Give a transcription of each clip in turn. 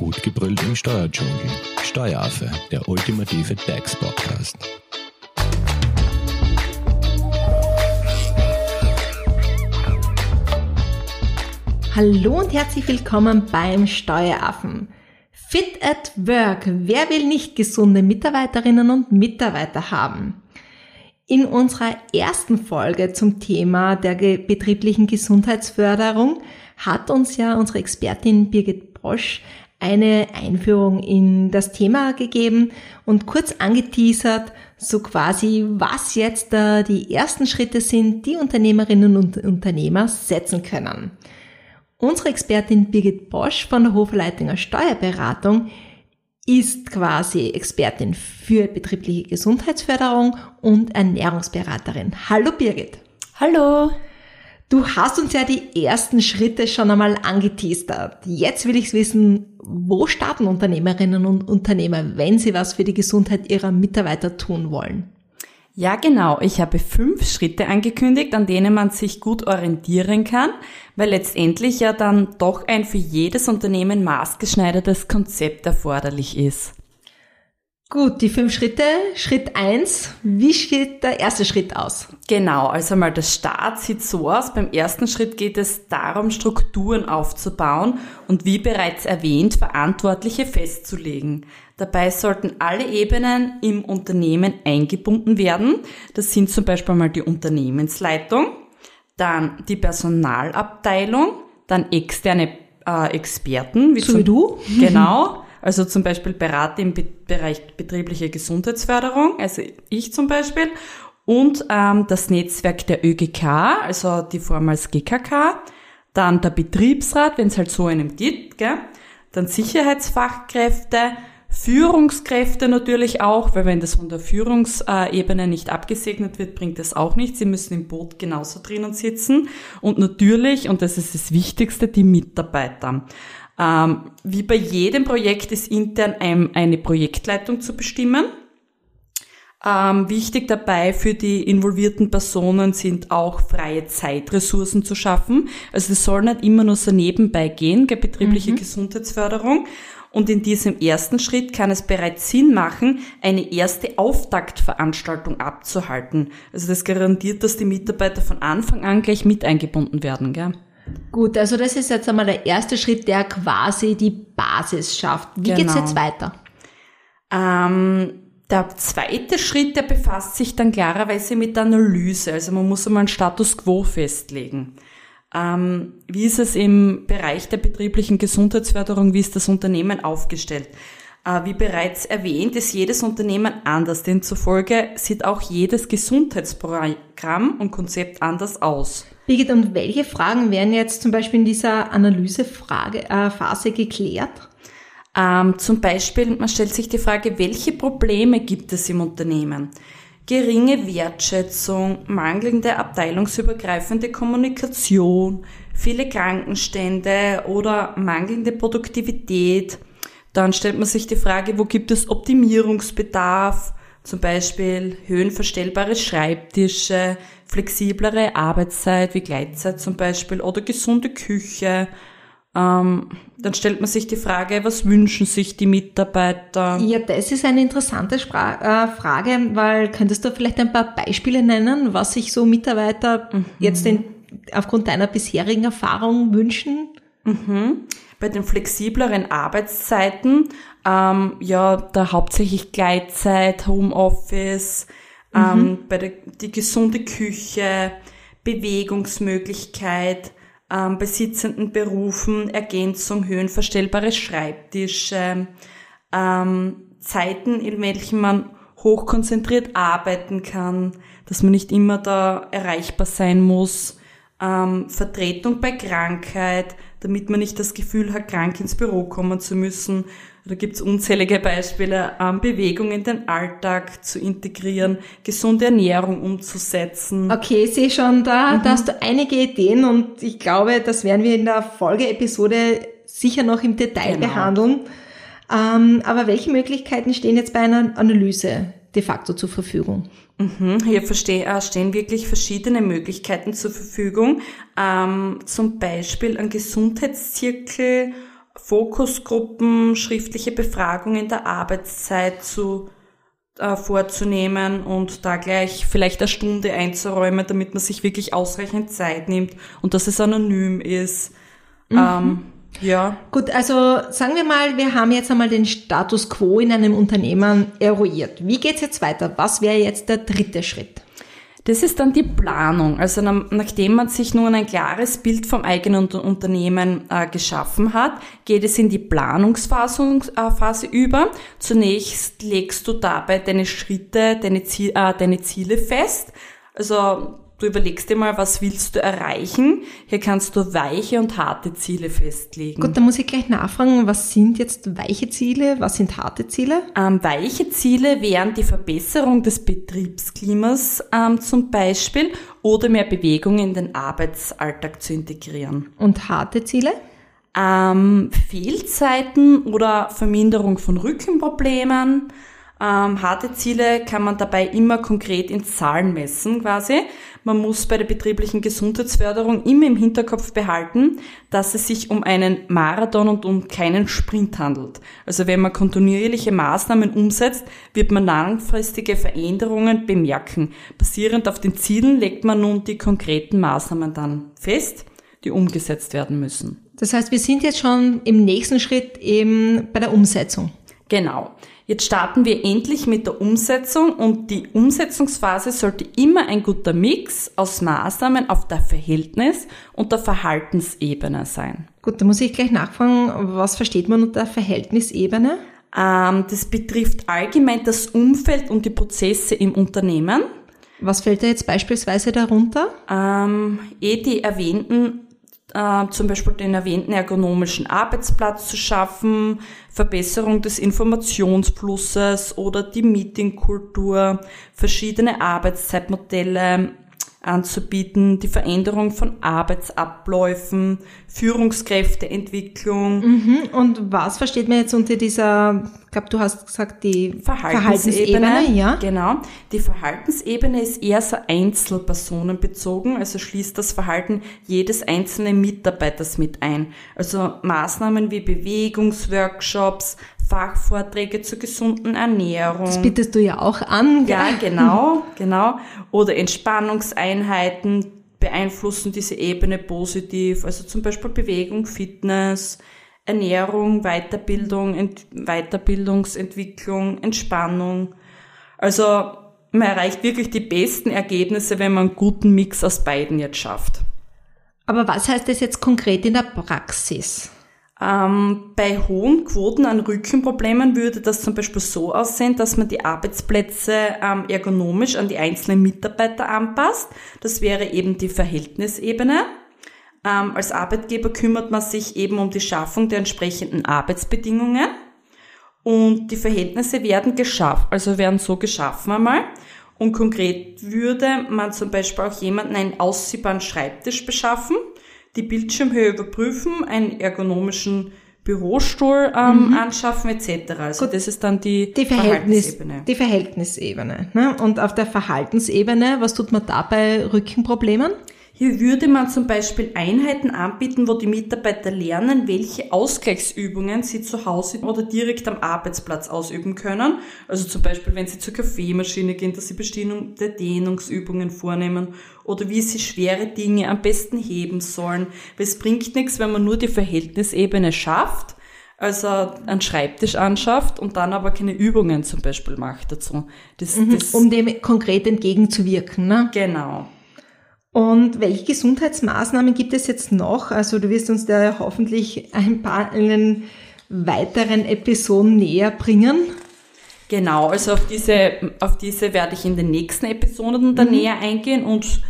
Gut gebrüllt im Steuerdschungel. Steueraffe, der ultimative DAX-Podcast. Hallo und herzlich willkommen beim Steueraffen. Fit at Work. Wer will nicht gesunde Mitarbeiterinnen und Mitarbeiter haben? In unserer ersten Folge zum Thema der betrieblichen Gesundheitsförderung hat uns ja unsere Expertin Birgit Bosch eine Einführung in das Thema gegeben und kurz angeteasert, so quasi, was jetzt da die ersten Schritte sind, die Unternehmerinnen und Unternehmer setzen können. Unsere Expertin Birgit Bosch von der Hofleitinger Steuerberatung ist quasi Expertin für betriebliche Gesundheitsförderung und Ernährungsberaterin. Hallo Birgit. Hallo. Du hast uns ja die ersten Schritte schon einmal angeteasert. Jetzt will ich wissen, wo starten Unternehmerinnen und Unternehmer, wenn sie was für die Gesundheit ihrer Mitarbeiter tun wollen? Ja, genau. Ich habe fünf Schritte angekündigt, an denen man sich gut orientieren kann, weil letztendlich ja dann doch ein für jedes Unternehmen maßgeschneidertes Konzept erforderlich ist. Gut, die fünf Schritte. Schritt eins. Wie sieht der erste Schritt aus? Genau, also mal der Start sieht so aus. Beim ersten Schritt geht es darum, Strukturen aufzubauen und wie bereits erwähnt, Verantwortliche festzulegen. Dabei sollten alle Ebenen im Unternehmen eingebunden werden. Das sind zum Beispiel mal die Unternehmensleitung, dann die Personalabteilung, dann externe äh, Experten. Wie so wie du? Genau. Also zum Beispiel Berater im Bereich betriebliche Gesundheitsförderung, also ich zum Beispiel, und ähm, das Netzwerk der ÖGK, also die vormals GKK, dann der Betriebsrat, wenn es halt so einem gibt, gell? dann Sicherheitsfachkräfte, Führungskräfte natürlich auch, weil wenn das von der Führungsebene nicht abgesegnet wird, bringt das auch nichts. Sie müssen im Boot genauso drinnen sitzen. Und natürlich, und das ist das Wichtigste, die Mitarbeiter. Ähm, wie bei jedem Projekt ist intern ein, eine Projektleitung zu bestimmen. Ähm, wichtig dabei für die involvierten Personen sind auch freie Zeitressourcen zu schaffen. Also es soll nicht immer nur so nebenbei gehen, betriebliche mhm. Gesundheitsförderung. Und in diesem ersten Schritt kann es bereits Sinn machen, eine erste Auftaktveranstaltung abzuhalten. Also das garantiert, dass die Mitarbeiter von Anfang an gleich mit eingebunden werden. Gell? Gut, also das ist jetzt einmal der erste Schritt, der quasi die Basis schafft. Wie genau. geht's jetzt weiter? Ähm, der zweite Schritt, der befasst sich dann klarerweise mit der Analyse. Also man muss einmal einen Status quo festlegen. Ähm, wie ist es im Bereich der betrieblichen Gesundheitsförderung, wie ist das Unternehmen aufgestellt? Äh, wie bereits erwähnt, ist jedes Unternehmen anders. Demzufolge sieht auch jedes Gesundheitsprogramm und Konzept anders aus. Birgit, und welche Fragen werden jetzt zum Beispiel in dieser Analysephase äh, geklärt? Ähm, zum Beispiel, man stellt sich die Frage, welche Probleme gibt es im Unternehmen? Geringe Wertschätzung, mangelnde abteilungsübergreifende Kommunikation, viele Krankenstände oder mangelnde Produktivität. Dann stellt man sich die Frage, wo gibt es Optimierungsbedarf? Zum Beispiel höhenverstellbare Schreibtische, flexiblere Arbeitszeit wie Gleitzeit zum Beispiel oder gesunde Küche. Ähm, dann stellt man sich die Frage, was wünschen sich die Mitarbeiter? Ja, das ist eine interessante Spra äh, Frage, weil könntest du vielleicht ein paar Beispiele nennen, was sich so Mitarbeiter mhm. jetzt in, aufgrund deiner bisherigen Erfahrung wünschen? Mhm. Bei den flexibleren Arbeitszeiten, ähm, ja, da hauptsächlich Gleitzeit, Homeoffice, ähm, mhm. bei der die gesunde Küche, Bewegungsmöglichkeit, ähm, bei sitzenden Berufen, Ergänzung, höhenverstellbare Schreibtische, ähm, Zeiten, in welchen man hochkonzentriert arbeiten kann, dass man nicht immer da erreichbar sein muss, ähm, Vertretung bei Krankheit, damit man nicht das Gefühl hat, krank ins Büro kommen zu müssen. Da gibt's unzählige Beispiele, ähm, Bewegung in den Alltag zu integrieren, gesunde Ernährung umzusetzen. Okay, ich sehe schon, da, mhm. da hast du einige Ideen und ich glaube, das werden wir in der Folgeepisode sicher noch im Detail genau. behandeln. Ähm, aber welche Möglichkeiten stehen jetzt bei einer Analyse de facto zur Verfügung? Mhm, hier äh, stehen wirklich verschiedene Möglichkeiten zur Verfügung. Ähm, zum Beispiel ein Gesundheitszirkel Fokusgruppen, schriftliche Befragungen in der Arbeitszeit zu äh, vorzunehmen und da gleich vielleicht eine Stunde einzuräumen, damit man sich wirklich ausreichend Zeit nimmt und dass es anonym ist. Mhm. Ähm, ja. Gut, also sagen wir mal, wir haben jetzt einmal den Status quo in einem Unternehmen eruiert. Wie geht's jetzt weiter? Was wäre jetzt der dritte Schritt? Das ist dann die Planung. Also nachdem man sich nun ein klares Bild vom eigenen Unternehmen äh, geschaffen hat, geht es in die Planungsphase äh, Phase über. Zunächst legst du dabei deine Schritte, deine, Ziel, äh, deine Ziele fest. Also Du überlegst dir mal, was willst du erreichen? Hier kannst du weiche und harte Ziele festlegen. Gut, da muss ich gleich nachfragen, was sind jetzt weiche Ziele? Was sind harte Ziele? Ähm, weiche Ziele wären die Verbesserung des Betriebsklimas ähm, zum Beispiel oder mehr Bewegung in den Arbeitsalltag zu integrieren. Und harte Ziele? Ähm, Fehlzeiten oder Verminderung von Rückenproblemen ähm, harte Ziele kann man dabei immer konkret in Zahlen messen quasi. Man muss bei der betrieblichen Gesundheitsförderung immer im Hinterkopf behalten, dass es sich um einen Marathon und um keinen Sprint handelt. Also wenn man kontinuierliche Maßnahmen umsetzt, wird man langfristige Veränderungen bemerken. Basierend auf den Zielen legt man nun die konkreten Maßnahmen dann fest, die umgesetzt werden müssen. Das heißt, wir sind jetzt schon im nächsten Schritt eben bei der Umsetzung. Genau. Jetzt starten wir endlich mit der Umsetzung und die Umsetzungsphase sollte immer ein guter Mix aus Maßnahmen auf der Verhältnis- und der Verhaltensebene sein. Gut, da muss ich gleich nachfragen, was versteht man unter Verhältnisebene? Ähm, das betrifft allgemein das Umfeld und die Prozesse im Unternehmen. Was fällt da jetzt beispielsweise darunter? Ähm, eh die erwähnten äh, zum Beispiel den erwähnten ergonomischen Arbeitsplatz zu schaffen, Verbesserung des Informationsflusses oder die Meetingkultur, verschiedene Arbeitszeitmodelle, anzubieten, die Veränderung von Arbeitsabläufen, Führungskräfteentwicklung. Mhm. Und was versteht man jetzt unter dieser, ich glaube, du hast gesagt, die Verhaltensebene, Verhaltensebene, ja? Genau. Die Verhaltensebene ist eher so einzelpersonenbezogen, also schließt das Verhalten jedes einzelnen Mitarbeiters mit ein. Also Maßnahmen wie Bewegungsworkshops, Fachvorträge zur gesunden Ernährung. Das bietest du ja auch an. Gell? Ja, genau, genau. Oder Entspannungseinheiten beeinflussen diese Ebene positiv. Also zum Beispiel Bewegung, Fitness, Ernährung, Weiterbildung, Ent Weiterbildungsentwicklung, Entspannung. Also man erreicht wirklich die besten Ergebnisse, wenn man einen guten Mix aus beiden jetzt schafft. Aber was heißt das jetzt konkret in der Praxis? Ähm, bei hohen Quoten an Rückenproblemen würde das zum Beispiel so aussehen, dass man die Arbeitsplätze ähm, ergonomisch an die einzelnen Mitarbeiter anpasst. Das wäre eben die Verhältnisebene. Ähm, als Arbeitgeber kümmert man sich eben um die Schaffung der entsprechenden Arbeitsbedingungen. Und die Verhältnisse werden geschafft, also werden so geschaffen einmal. Und konkret würde man zum Beispiel auch jemanden einen ausziehbaren Schreibtisch beschaffen die Bildschirmhöhe überprüfen, einen ergonomischen Bürostuhl ähm, mhm. anschaffen etc. Also Gut. das ist dann die, die Verhältnis, Verhaltensebene. Die Verhältnisebene. Ne? Und auf der Verhaltensebene, was tut man da bei Rückenproblemen? Hier würde man zum Beispiel Einheiten anbieten, wo die Mitarbeiter lernen, welche Ausgleichsübungen sie zu Hause oder direkt am Arbeitsplatz ausüben können. Also zum Beispiel, wenn sie zur Kaffeemaschine gehen, dass sie bestimmte Dehnungsübungen vornehmen oder wie sie schwere Dinge am besten heben sollen. Weil es bringt nichts, wenn man nur die Verhältnisebene schafft, also einen Schreibtisch anschafft und dann aber keine Übungen zum Beispiel macht dazu. Das, mhm, das um dem konkret entgegenzuwirken, ne? Genau. Und welche Gesundheitsmaßnahmen gibt es jetzt noch? Also du wirst uns da hoffentlich ein paar in den weiteren Episoden näher bringen. Genau, also auf diese, auf diese werde ich in den nächsten Episoden dann mhm. näher eingehen und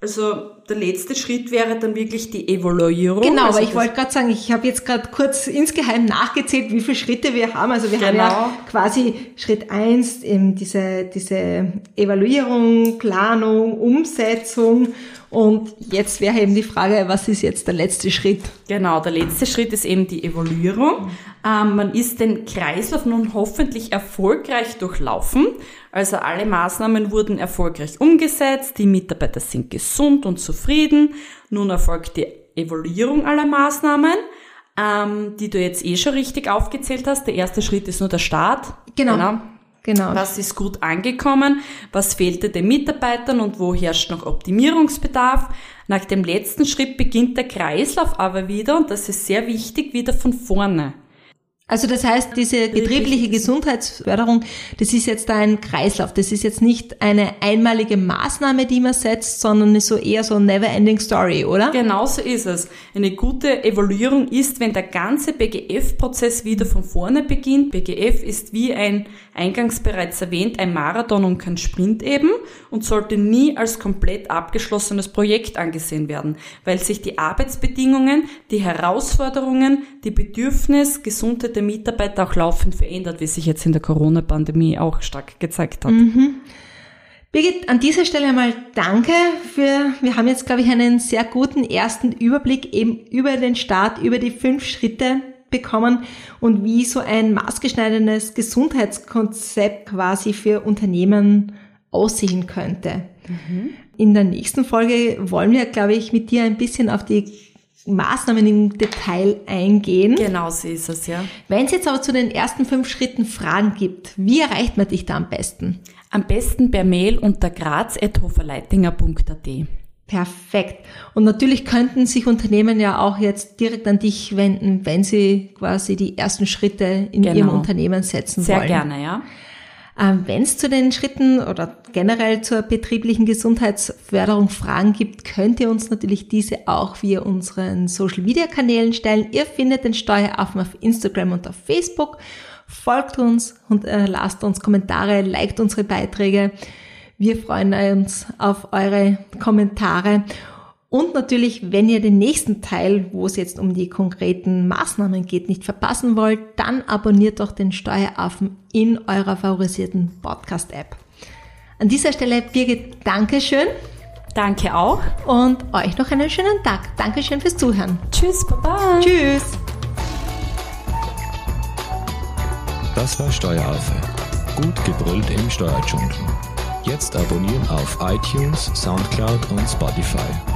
also der letzte Schritt wäre dann wirklich die Evaluierung. Genau, also aber ich wollte gerade sagen, ich habe jetzt gerade kurz insgeheim nachgezählt, wie viele Schritte wir haben. Also wir genau. haben ja genau. quasi Schritt eins eben diese, diese Evaluierung, Planung, Umsetzung und jetzt wäre eben die Frage, was ist jetzt der letzte Schritt? Genau, der letzte Schritt ist eben die Evaluierung. Ähm, man ist den Kreislauf nun hoffentlich erfolgreich durchlaufen. Also alle Maßnahmen wurden erfolgreich umgesetzt, die Mitarbeiter sind gesund und zufrieden. Nun erfolgt die Evaluierung aller Maßnahmen. ähm, die du jetzt eh schon richtig aufgezählt hast. Der erste Schritt ist nur der Start. Genau. genau. Genau. Was ist gut angekommen? Was fehlte den Mitarbeitern und wo herrscht noch Optimierungsbedarf? Nach dem letzten Schritt beginnt der Kreislauf aber wieder, und das ist sehr wichtig, wieder von vorne. Also das heißt, diese betriebliche Gesundheitsförderung, das ist jetzt ein Kreislauf. Das ist jetzt nicht eine einmalige Maßnahme, die man setzt, sondern ist so eher so eine never-ending Story, oder? Genau so ist es. Eine gute Evaluierung ist, wenn der ganze BGF-Prozess wieder von vorne beginnt. BGF ist wie ein, eingangs bereits erwähnt, ein Marathon und kein Sprint eben und sollte nie als komplett abgeschlossenes Projekt angesehen werden, weil sich die Arbeitsbedingungen, die Herausforderungen, die Bedürfnis, Gesundheit der Mitarbeiter auch laufend verändert, wie sich jetzt in der Corona-Pandemie auch stark gezeigt hat. Mhm. Birgit, an dieser Stelle einmal danke für, wir haben jetzt, glaube ich, einen sehr guten ersten Überblick eben über den Start, über die fünf Schritte bekommen und wie so ein maßgeschneidertes Gesundheitskonzept quasi für Unternehmen aussehen könnte. Mhm. In der nächsten Folge wollen wir, glaube ich, mit dir ein bisschen auf die Maßnahmen im Detail eingehen. Genau so ist es, ja. Wenn es jetzt aber zu den ersten fünf Schritten Fragen gibt, wie erreicht man dich da am besten? Am besten per Mail unter graz.hoferleitinger.at. Perfekt. Und natürlich könnten sich Unternehmen ja auch jetzt direkt an dich wenden, wenn sie quasi die ersten Schritte in genau. ihrem Unternehmen setzen Sehr wollen. Sehr gerne, ja. Ähm, Wenn es zu den Schritten oder generell zur betrieblichen Gesundheitsförderung Fragen gibt, könnt ihr uns natürlich diese auch via unseren Social-Media-Kanälen stellen. Ihr findet den Steueraffen auf Instagram und auf Facebook. Folgt uns und äh, lasst uns Kommentare, liked unsere Beiträge. Wir freuen uns auf eure Kommentare. Und natürlich, wenn ihr den nächsten Teil, wo es jetzt um die konkreten Maßnahmen geht, nicht verpassen wollt, dann abonniert doch den Steueraffen in eurer favorisierten Podcast-App. An dieser Stelle, Birgit, Dankeschön. Danke auch. Und euch noch einen schönen Tag. Dankeschön fürs Zuhören. Tschüss, Baba. Tschüss. Das war Steueraffe. Gut gebrüllt im Steuerdschungel. Jetzt abonnieren auf iTunes, Soundcloud und Spotify.